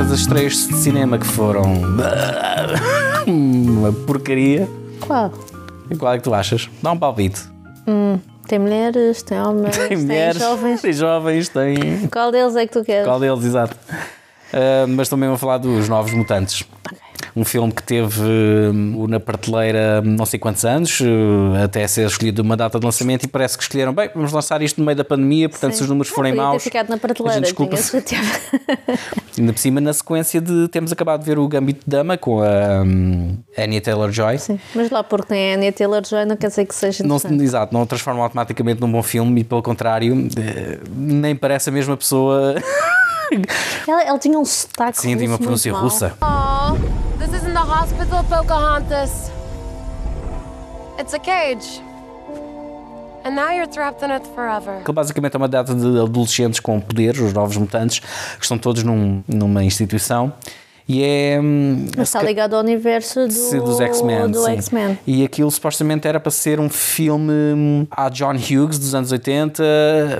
as três de cinema que foram uma porcaria, Qual? qual é que tu achas? Dá um palpite. Tem mulheres, tem homens, tem, Tem mulheres, jovens. tem jovens, tem. Qual deles é que tu queres? Qual deles, exato. Ah, mas também vou falar dos Novos Mutantes. Um filme que teve hum, na prateleira não sei quantos anos, eh, até ser escolhido uma data de lançamento, e parece que escolheram, bem, vamos lançar isto no meio da pandemia, portanto, se os números forem Podia maus. ter ficado na prateleira, desculpa-se. tinha Ainda por cima, na sequência de temos acabado de ver o Gambito de Dama com a hum, Anya Taylor-Joy. Sim, mas lá porque tem a Anya Taylor-Joy não quer dizer que seja Não, exato, não transforma automaticamente num bom filme e pelo contrário, eh, nem parece a mesma pessoa. Ela, ela tinha um sotaque Sim, tinha uma pronúncia russa. Hospital, Pocahontas. It's a cage. And now you're trapped in it forever. Que basicamente é uma data de adolescentes com poderes, os novos mutantes, que estão todos num- numa instituição. E é. hum, Mas está ligado ao universo do, dos X-Men. do. X-Men. E aquilo supostamente era para ser um filme hum, à John Hughes dos anos 80,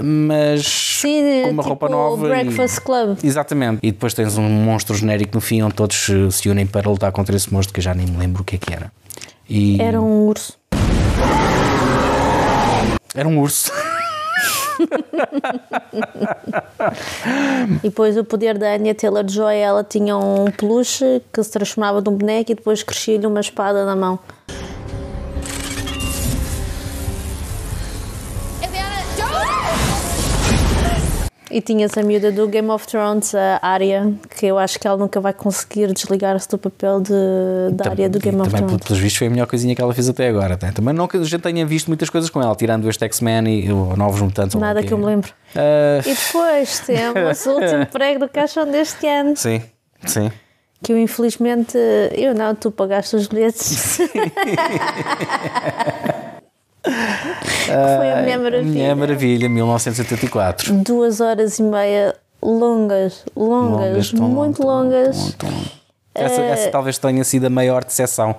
mas Sim, com uma tipo roupa nova. e- Breakfast Club. Exatamente. E depois tens um monstro genérico no fim onde todos eh, se unem para lutar contra esse monstro que eu já nem me lembro o que é que era. E Era um urso. Era um urso. E depois o poder da Anya Taylor-Joy, ela tinha um peluche que se transformava num boneco e depois crescia-lhe uma espada na mão. E tinhas a miúda do Game of Thrones, a Arya, que eu acho que ela nunca vai conseguir desligar-se do papel de, da Arya do E Game of também, Thrones. pelos vistos, foi a melhor coisinha que ela fez até agora. né? Também não que a gente tenha visto muitas coisas com ela, tirando este X-Men e o Novos Mutantes. Nada que eu me lembro. Ah, E depois temos o último prego do caixão deste ano, sim, sim. que eu infelizmente, eu não, tu pagaste os bilhetes. que foi a Mulher Maravilha. Mulher Maravilha, 1984. Duas horas e meia longas, longas, tão muito longas. Essa, essa talvez tenha sido a maior decepção.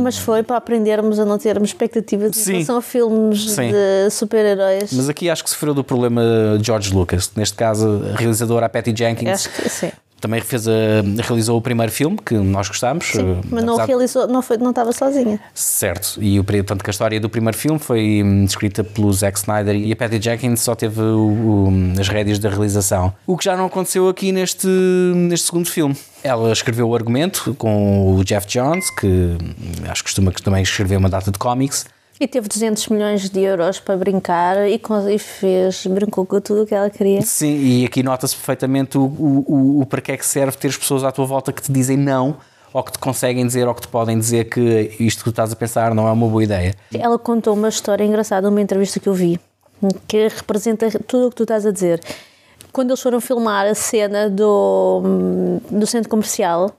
Mas foi para aprendermos a não termos expectativas em relação a filmes Sim. de super-heróis. mas aqui acho que sofreu do problema George Lucas. Neste caso, a realizadora a Patty Jenkins Acho que sim. Também fez a- realizou o primeiro filme que nós gostámos. Sim, eh, mas não realizou, não, foi, não estava sozinha. Certo, e o, tanto que a história do primeiro filme foi hum, escrita pelo Zack Snyder e a Patty Jenkins só teve o- o- as rédeas da realização. O que já não aconteceu aqui neste, neste segundo filme. Ela escreveu o argumento com o Jeff Johns, que hum, acho que costuma que também escrever uma data de cómics. E teve 200 milhões de euros para brincar e, e fez, brincou com tudo o que ela queria. Sim, e aqui nota-se perfeitamente o, o, o- o para que é que serve ter as pessoas à tua volta que te dizem não, ou que te conseguem dizer, ou que te podem dizer que isto que tu estás a pensar não é uma boa ideia. Ela contou uma história engraçada numa entrevista que eu vi, que representa tudo o que tu estás a dizer. Quando eles foram filmar a cena do, do centro comercial,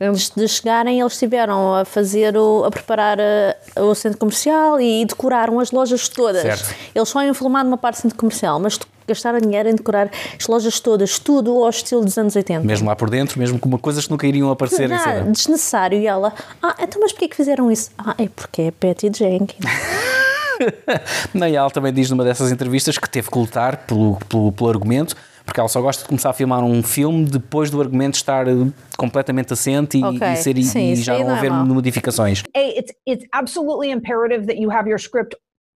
antes de chegarem, eles estiveram a fazer o, a preparar a- o centro comercial e decoraram as lojas todas. Certo. Eles só iam filmar numa parte do centro comercial, mas gastaram dinheiro em decorar as lojas todas, tudo ao estilo dos anos 80. Mesmo lá por dentro, mesmo com uma coisas que nunca iriam aparecer em Não, cena. desnecessário. E ela, ah, então mas porquê que fizeram isso? Ah, é porque é Patty Jenkins. Ela também diz numa dessas entrevistas que teve que lutar pelo, pelo, pelo argumento, porque ela só gosta de começar a filmar um filme depois do argumento estar eh, completamente assente e, Ok, e ser, sim, e já não é haver modificações. A, it's it's absolutely imperative that you have your script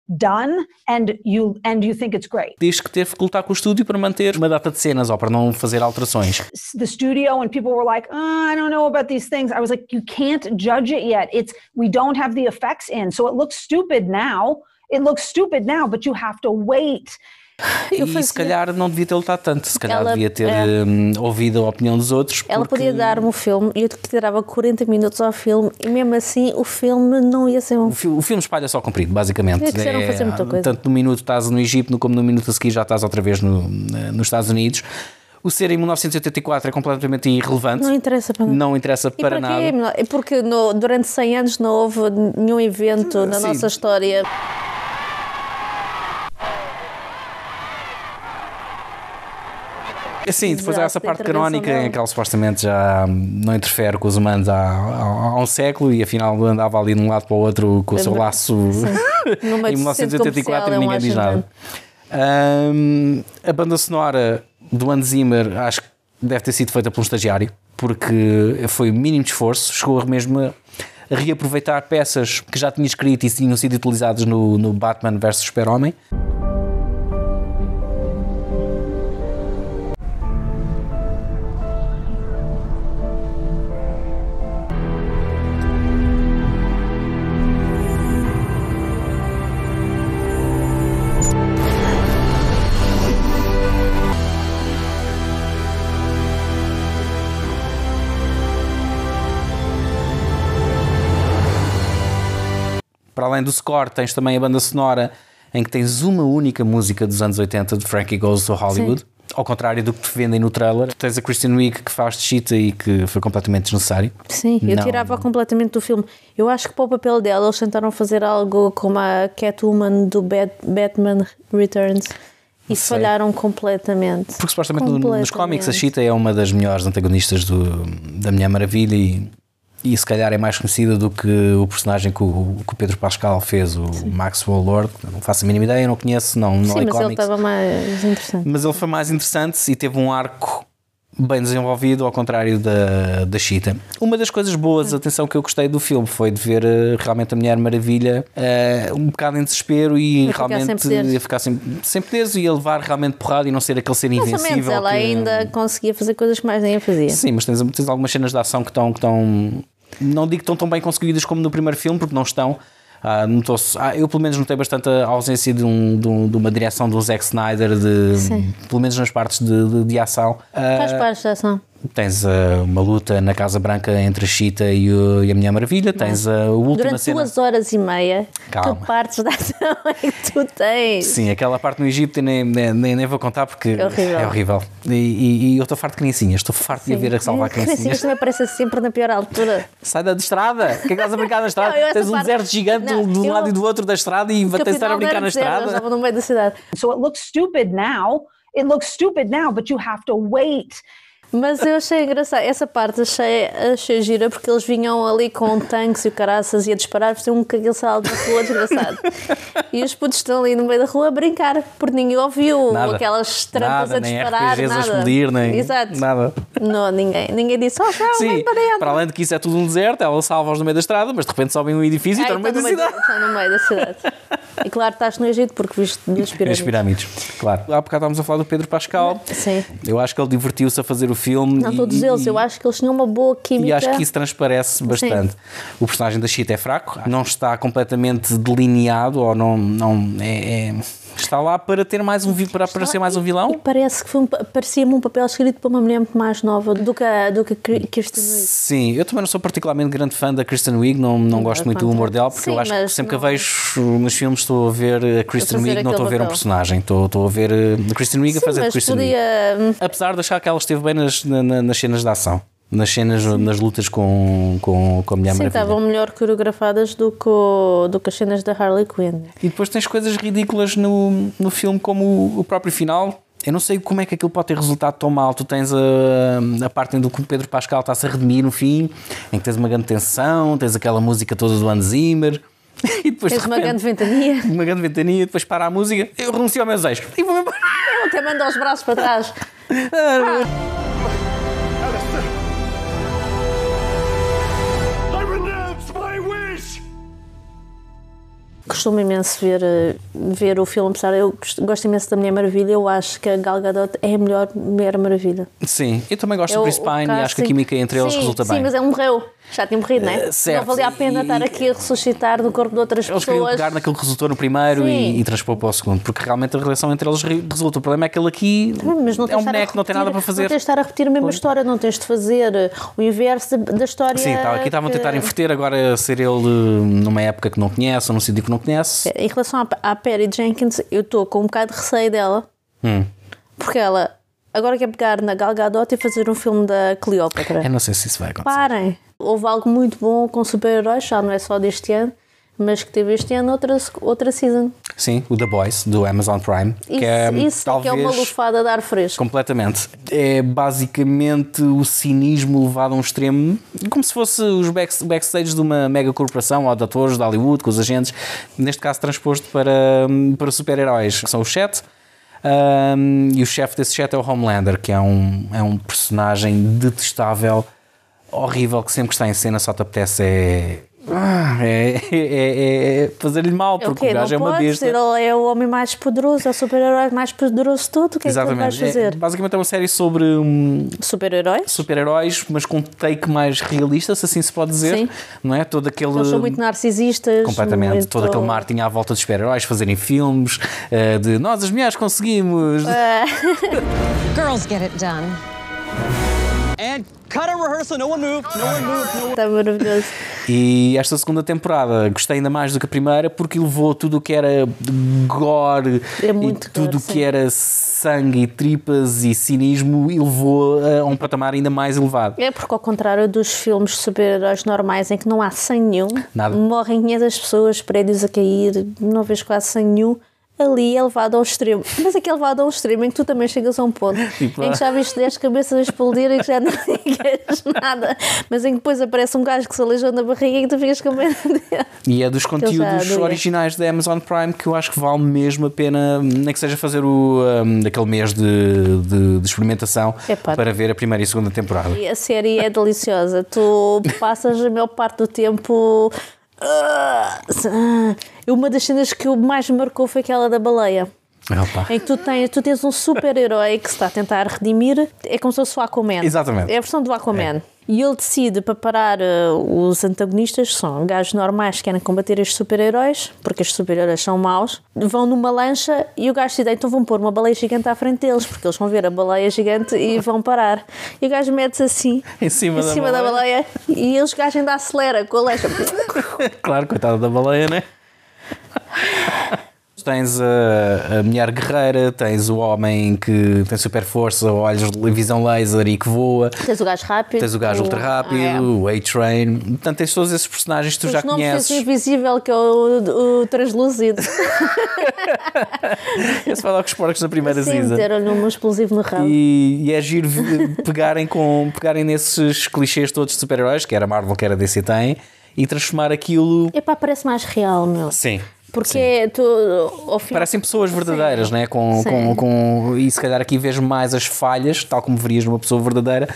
done and you and you think it's great. Diz que teve que lutar com o estúdio para manter uma data de cenas ou para não fazer alterações. The studio and people were like, oh, I don't know about these things. I was like, you can't judge it yet. It's we don't have the effects in, so it looks stupid now. It looks stupid now, but you have to wait. Eu e fazia- se calhar não devia ter lutado tanto, se calhar Ela- devia ter é. hum, ouvido a opinião dos outros. Ela porque- podia dar-me o filme e eu tirava 40 minutos ao filme e mesmo assim o filme não ia ser um O fi- O filme espalha só comprido, basicamente. É quiseram fazer muita coisa. Tanto no minuto estás no Egito, como no minuto a seguir já estás outra vez no, na- nos Estados Unidos. O ser em 1984 é completamente irrelevante. Não interessa para nada. Não interessa para nada. É Porque no- durante 100 anos não houve nenhum evento na Sim. nossa história. Sim, depois há essa parte canónica em que ela supostamente já não interfere com os humanos há, há- há um século e afinal andava ali de um lado para o outro com o seu Lembra- laço em do centro 1984 comercial, e é um ninguém diz nada. Hum, a banda sonora do Hans Zimmer acho que deve ter sido feita por um estagiário, porque foi o mínimo de esforço, chegou mesmo a a reaproveitar peças que já tinha escrito e tinham sido utilizadas no, no Batman vs Super-Homem. Além do score, tens também a banda sonora em que tens uma única música dos anos 80 de Frankie Goes to Hollywood. Sim. Ao contrário do que te vendem no trailer, tens a Kristen Wiig que faz de Cheetah e que foi completamente desnecessário. Sim, eu Não. tirava completamente do filme. Eu acho que para o papel dela eles tentaram fazer algo como a Catwoman do Batman Returns e falharam completamente. Porque supostamente completamente. nos cómics a Cheetah é uma das melhores antagonistas do, da Mulher Maravilha e e se calhar é mais conhecida do que o personagem que o, que o Pedro Pascal fez, o Sim. Maxwell Lord. Não faço a mínima ideia, não conheço, não, não Sim, mas ele estava mais interessante. Mas ele foi mais interessante e teve um arco bem desenvolvido, ao contrário da, da Cheetah. Uma das coisas boas, atenção, que eu gostei do filme foi de ver uh, realmente a Mulher Maravilha uh, um bocado em desespero e a realmente ficar ia ficar sem, sem poderes e ia levar realmente porrada e não ser aquele ser invencível. ela que... ainda conseguia fazer coisas que mais nem fazia. Sim, mas tens, tens algumas cenas de ação que estão, que estão não digo que estão tão bem conseguidas como no primeiro filme, porque não estão. Ah, ah, eu pelo menos notei bastante a ausência de, um, de, um, de uma direção do Zack Snyder, de, pelo menos nas partes de, de, de ação. Quais partes de ação? Tens uh, uma luta na Casa Branca entre a Cheetah e, o, e a Mulher Maravilha. Tens a última Durante cena. duas horas e meia, Calma. que partes da ação é que tu tens? Sim, aquela parte no Egito nem, nem, nem vou contar porque é horrível. É horrível. E, e, e eu estou farto de criancinhas, estou farto Sim. de ver a salvar criancinhas. Criancinhas também aparecem sempre na pior altura. Sai da estrada, que é que estás a brincar na estrada? Não, tens um parte... deserto gigante não, de um eu... lado e do outro da estrada e vai estar a brincar na estrada. Estava no meio da cidade. So it looks stupid now. It looks stupid now, but you have to wait mas eu achei engraçado, essa parte achei, achei gira porque eles vinham ali com tanques e o caraças e a disparar, fazer um cagaçado na rua desgraçado. e os putos estão ali no meio da rua a brincar, porque ninguém ouviu nada. aquelas trampas nada, a disparar. Nem nada. a explodir, nem Exato. nada. Não, ninguém. Ninguém disse, oh, não, Sim, para, para além de que isso é tudo um deserto, ela salva-os no meio da estrada, mas de repente sobem um edifício e estão no meio da cidade. Estão no meio da cidade. E claro, estás no Egito porque viste as pirâmides. As pirâmides, claro. Há bocado estávamos a falar do Pedro Pascal. Sim. Eu acho que ele divertiu-se a fazer o filme. Não, e, todos eles, eu acho que eles tinham uma boa química. E acho que isso transparece bastante. Sim. O personagem da Cheetah é fraco, não está completamente delineado ou não, não é, é está lá para ter mais um para aparecer mais um vilão. E parece que um, parecia-me um papel escrito para uma mulher muito mais nova do que a, do que a Kristen Wiig. Sim, eu também não sou particularmente grande fã da Kristen Wiig, não, não, gosto muito do humor dela, porque Sim, eu acho que sempre não... que a vejo nos filmes estou a ver a Kristen Wiig, não estou a ver papel. um personagem, estou, estou a ver a Kristen Wiig a fazer de Kristen podia... Wiig. Apesar de achar que ela esteve bem nas, na, nas cenas de ação nas cenas, Sim. nas lutas com, com, com a Mulher Sim, Maravilha. estavam melhor coreografadas do que, o, do que as cenas da Harley Quinn. E depois tens coisas ridículas no, no filme, como o, o próprio final. Eu não sei como é que aquilo pode ter resultado tão mal. Tu tens a, a parte em que o Pedro Pascal está-se a redimir no fim, em que tens uma grande tensão, tens aquela música toda do Hans Zimmer. E depois tens de repente, uma grande ventania. Uma grande ventania, depois para a música, eu renuncio ao meu desejo. E vou-me embora. Eu até mando os braços para trás. ah. Costumo imenso ver, eh, ver o filme, apesar eu gosto imenso da Mulher Maravilha, eu acho que a Gal Gadot é a melhor Mulher Maravilha. Sim, eu também gosto eu, do Chris Pine e acho que a química entre eles sim, resulta sim, bem. Sim, mas é um morreu. Já tinha morrido, não é? Uh, certo. Não valia a pena e... estar aqui a ressuscitar do corpo de outras eles pessoas. Eles queriam pegar naquilo que resultou no primeiro e, e, transpor para o segundo, porque realmente a relação entre eles resulta. O problema é que ele aqui é um boneco, não tem nada para fazer. Não tens de estar a repetir a mesma história, não tens de fazer o inverso da história. Sim, tá, aqui estavam a tentar inverter, agora ser ele numa época que não conhece ou num sítio que não conhece. Em relação à, à Perry Jenkins, eu estou com um bocado de receio dela, hum. porque ela agora quer pegar na Gal Gadot e fazer um filme da Cleópatra. Eu não sei se isso vai acontecer. Parem! Houve algo muito bom com super-heróis, já não é só deste ano, mas que teve este ano outra, outra season. Sim, o The Boys, do Amazon Prime. Isso, que é, isso talvez, é que é uma lufada de ar fresco. Completamente. É basicamente o cinismo levado a um extremo, como se fosse os back, backstage de uma mega corporação, ou de atores de Hollywood, com os agentes, neste caso transposto para, para super-heróis, que são os sete Um, e o chefe desse jet é o Homelander, que é um, é um personagem detestável, horrível, que sempre que está em cena só te apetece é. Ah, É, é, é fazer-lhe mal, É porque o gajo é uma pode besta. ser, ele é o homem mais poderoso, é o super-herói mais poderoso de tudo. O que é que tu vais Exatamente. É, fazer? basicamente é uma série sobre um, Super-heróis? super-heróis, mas com um take mais realista, se assim se pode dizer. Sim. Não é? Todo aquele. Eles são muito narcisistas. Completamente, muito- todo aquele marketing à volta dos super-heróis, fazerem filmes eh, de nós as mulheres conseguimos. É. Girls get it done. And cut a rehearsal. No one move. No one move. No one. Está maravilhoso. E esta segunda temporada gostei ainda mais do que a primeira porque levou tudo o que era gore É e tudo o que sim. era sangue e tripas e cinismo e levou a um patamar ainda mais elevado. É porque, ao contrário dos filmes de super-heróis normais em que não há sangue nenhum, Nada. morrem 500 pessoas, prédios a cair, não vês quase sangue nenhum. Ali é levado ao extremo. Mas aqui é levado ao extremo em que tu também chegas a um ponto Tipo, em que já viste 10 cabeças a explodir e que já não digas nada. Mas em que depois aparece um gajo que se aleijou na barriga e que tu ficas com medo dele. E é dos conteúdos doía. originais da Amazon Prime que eu acho que vale mesmo a pena, nem que seja fazer o, um, aquele mês de, de- de experimentação Epá. para ver a primeira e segunda temporada. E a série é deliciosa. Tu passas a maior parte do tempo. Ah, Uma das cenas que mais me marcou foi aquela da baleia. Opa. Em que tu tens, tu tens um super-herói que se está a tentar redimir, é como se fosse o Aquaman. Exatamente. É a versão do Aquaman. E ele decide para parar uh, os antagonistas, que são gajos normais que querem combater estes super-heróis, porque estes super-heróis são maus, vão numa lancha e o gajo decide, então vão pôr uma baleia gigante à frente deles, porque eles vão ver a baleia gigante e vão parar. E o gajo mete-se assim, Em cima em da cima da baleia. baleia, e eles o gajo ainda acelera com a lancha. Claro, coitada da baleia, né? Tens a, a mulher guerreira, tens o homem que tem super força, olhos de visão laser e que voa, Tens o gajo rápido. tens o gajo ultra rápido, Ah, é. o A-Train, portanto tens todos esses personagens que tu Os já conheces. tens o invisível, que é o, o translúcido. Esse vai lá com os porcos na primeira Sim, season. um explosivo no rabo. E, e é giro pegarem, com, pegarem nesses clichês todos de super-heróis, que era Marvel, que era DC tem, e transformar aquilo. Epá, parece mais real, meu. Sim. Porque tu, ao fim, Parecem pessoas verdadeiras, né? Com, Sim. com, com, e se calhar aqui vês mais as falhas, tal como verias numa pessoa verdadeira,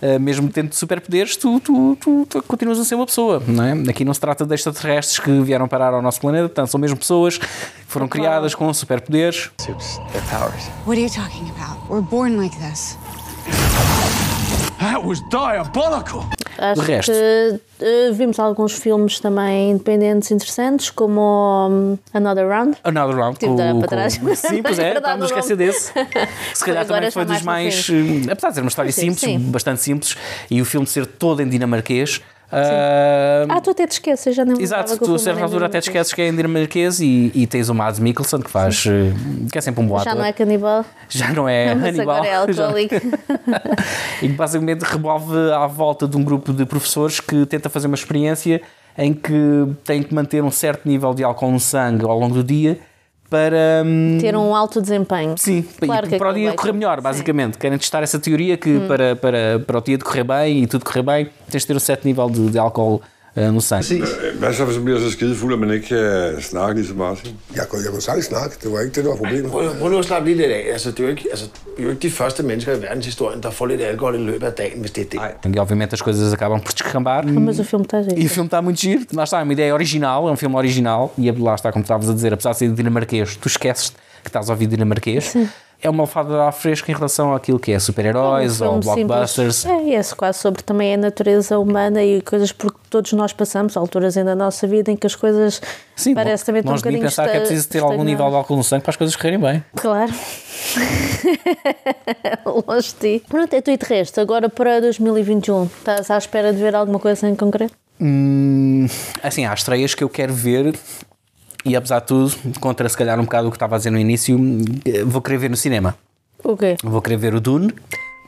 eh, mesmo tendo superpoderes, tu, tu, tu, tu continuas a ser uma pessoa, não é? Aqui não se trata de extraterrestres que vieram parar ao nosso planeta, portanto, são mesmo pessoas que foram criadas com superpoderes. Suits. Their powers. What are you talking about? We're born like this. That was diabolical. Acho de resto. que eh, vimos alguns filmes também independentes interessantes, como hum, Another Round. Another Round Tive com, para com- trás. Sim, pois é, Verdade, estamos a o esquecer desse. Se calhar também foi dos mais mais. eh, Apesar de ser uma história Sim, simples, sim. bastante simples, e o filme ser todo em dinamarquês. Ah, Ah, tu até te esqueces, já me Exato, tu a certa altura até te esqueces que é em dinamarquês e, e tens o Mads Mikkelsen que faz, eh, que é sempre um boato. Já não é canibal, Já não é mas agora é. alcoólico. e que basicamente revolve à volta de um grupo de professores que tenta fazer uma experiência em que tem que manter um certo nível de álcool no sangue ao longo do dia para. hum, Ter um alto desempenho. Sim, Claro que para o dia correr melhor, sim. basicamente. Querem testar essa teoria que Hum. para, para, para o dia decorrer bem e tudo correr bem, tens de ter um certo nível de, de álcool eh, no sangue. Hvad så, hvis man bliver så skidefuld, at man ikke kan snakke lige så meget? Ikke? Jeg kunne, jeg kunne sagtens snakke. Det var ikke det, der var problemet. Prøv, prøv nu at slappe lige lidt af. Altså, det er jo ikke, altså, vi er jo ikke de første mennesker i verdenshistorien, der får lidt alkohol i løbet af dagen, hvis det er det. E obviamente as coisas acabam por descambar. Mas o filme está giro. E o filme está muito giro. Lá está, é uma ideia original, é um filme original. E lá está, como estavas a dizer, apesar de ser dinamarquês, tu esqueces que estás a ouvir dinamarquês. É uma alfada fresca em relação àquilo que é super-heróis Um ou blockbusters. simples. É, é quase sobre também a natureza humana e coisas por que todos nós passamos, alturas ainda da nossa vida em que as coisas Sim, parece também tão um bocadinho pensar que é preciso ter algum nível de álcool no sangue para as coisas correrem bem. Claro. Longe de ti. Pronto, é tu e de resto. Agora para 2021, estás à espera de ver alguma coisa em concreto? Hum, assim, há estreias que eu quero ver e apesar de tudo, contra se calhar um bocado o que estava a dizer no início, eh, vou querer ver no cinema. O quê? Vou querer ver o Dune,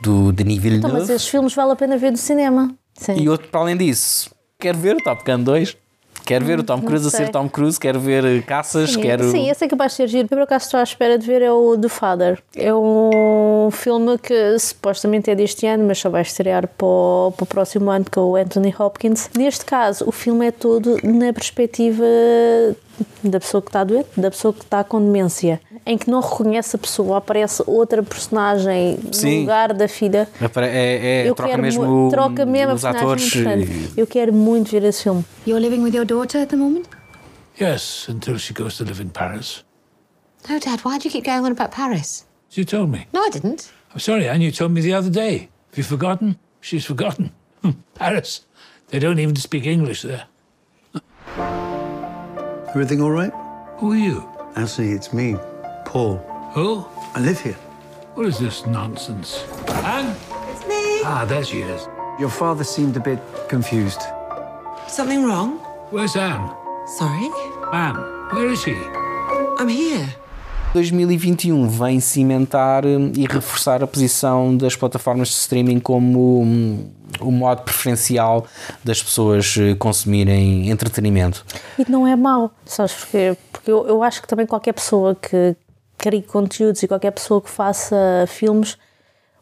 do Denis Então, Villeneuve. mas esses filmes vale a pena ver no cinema. Sim. E outro, para além disso, quero ver o Top Gun 2. Quero ver o Tom Cruise a ser Tom Cruise, quero ver eh, caças, Sim, quero. sim, esse é capaz de ser giro. Por acaso, estou à espera de ver é o The Father. É um filme que supostamente é deste ano, mas só vai estrear para o, para o próximo ano com o Anthony Hopkins. Neste caso, o filme é todo na perspectiva da pessoa que está doente, da pessoa que está com demência. em que não reconhece a pessoa, aparece outra personagem Sim. no lugar da filha. É, é, eu troca quero mesmo troca mesmo a os atores. Eu quero muito ver esse filme. You're living with your daughter at the moment? Yes, until she goes to live in Paris. No, Dad, why do you keep going on about Paris? You told me. No, I didn't. I'm sorry, Anne, you told me the other day. Have you forgotten? She's forgotten. Paris. They don't even speak English there. Everything all right? Who are you? Actually, it's me, Paul. Who? I live here. What is this nonsense? Anne? It's me. Ah, there she is. Your father seemed a bit confused. Something wrong? Where's Anne? Sorry? Anne, where is she? I'm here. 2021 vem cimentar hum, e reforçar a posição das plataformas de streaming como hum, o modo preferencial das pessoas eh, consumirem entretenimento. E não é mau, sabes porquê? Porque eu, eu acho que também qualquer pessoa que crie conteúdos e qualquer pessoa que faça filmes,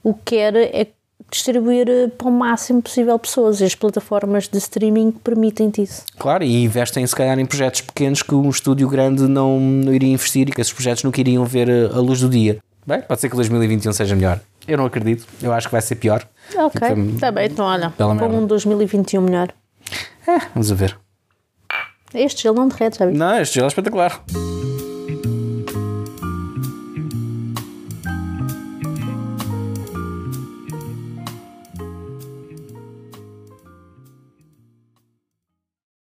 o que quer é distribuir eh, para o máximo possível pessoas e as plataformas de streaming permitem-te isso. Claro, e investem se calhar em projetos pequenos que um estúdio grande não, não iria investir e que esses projetos nunca iriam ver eh, a luz do dia. Bem, pode ser que 2021 seja melhor. Eu não acredito, eu acho que vai ser pior. Ok, está bem, então olha, para merda. um 2021 melhor. Vamos a ver. Este gelo não derrete, já vi. Não, este gelo é espetacular.